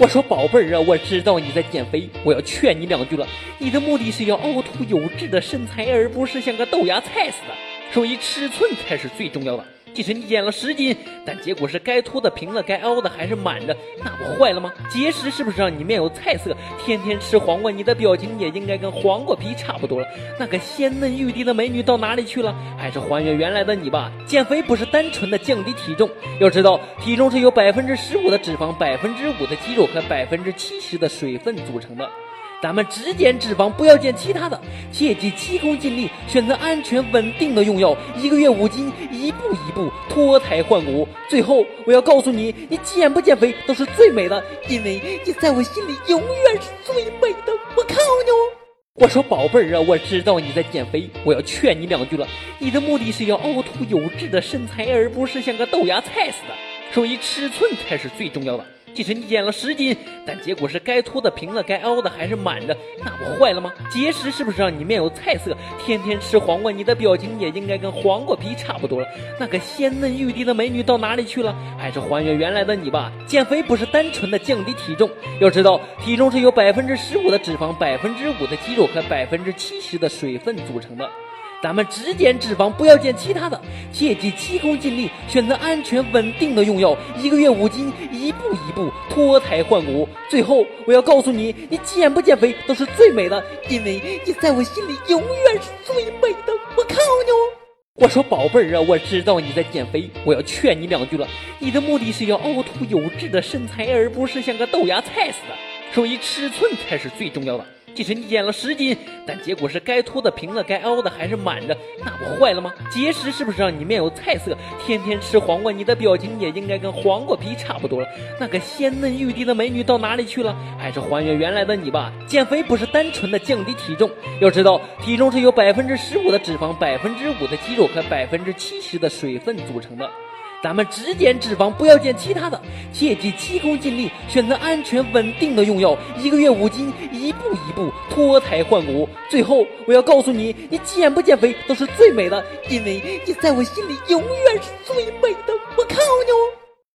我说宝贝儿啊，我知道你在减肥，我要劝你两句了。你的目的是要凹凸有致的身材，而不是像个豆芽菜似的。所以尺寸才是最重要的。即使你减了十斤，但结果是该凸的平了，该凹的还是满的，那不坏了吗？节食是不是让你面有菜色？天天吃黄瓜，你的表情也应该跟黄瓜皮差不多了。那个鲜嫩欲滴的美女到哪里去了？还是还原原来的你吧。减肥不是单纯的降低体重，要知道体重是由百分之十五的脂肪、百分之五的肌肉和百分之七十的水分组成的。咱们只减脂肪，不要减其他的，切记急功近利，选择安全稳定的用药，一个月五斤，一步一步脱胎换骨。最后，我要告诉你，你减不减肥都是最美的，因为你在我心里永远是最美的。我靠你！我说宝贝儿啊，我知道你在减肥，我要劝你两句了。你的目的是要凹凸有致的身材，而不是像个豆芽菜似的，所以尺寸才是最重要的。即使你减了十斤，但结果是该凸的平了，该凹的还是满的，那不坏了吗？节食是不是让你面有菜色？天天吃黄瓜，你的表情也应该跟黄瓜皮差不多了。那个鲜嫩欲滴的美女到哪里去了？还是还原原来的你吧。减肥不是单纯的降低体重，要知道体重是由百分之十五的脂肪、百分之五的肌肉和百分之七十的水分组成的。咱们只减脂肪，不要减其他的，切记急功近利，选择安全稳定的用药，一个月五斤，一步一步脱胎换骨。最后，我要告诉你，你减不减肥都是最美的，因为你在我心里永远是最美的。我靠你！我说宝贝儿啊，我知道你在减肥，我要劝你两句了。你的目的是要凹凸有致的身材，而不是像个豆芽菜似的，所以尺寸才是最重要的。即使你减了十斤，但结果是该凸的平了，该凹的还是满着，那不坏了吗？节食是不是让你面有菜色？天天吃黄瓜，你的表情也应该跟黄瓜皮差不多了。那个鲜嫩欲滴的美女到哪里去了？还是还原原来的你吧。减肥不是单纯的降低体重，要知道体重是由百分之十五的脂肪、百分之五的肌肉和百分之七十的水分组成的。咱们只减脂肪，不要减其他的，切记急功近利，选择安全稳定的用药，一个月五斤，一步一步脱胎换骨。最后，我要告诉你，你减不减肥都是最美的，因为你在我心里永远是最美的。我靠你哦！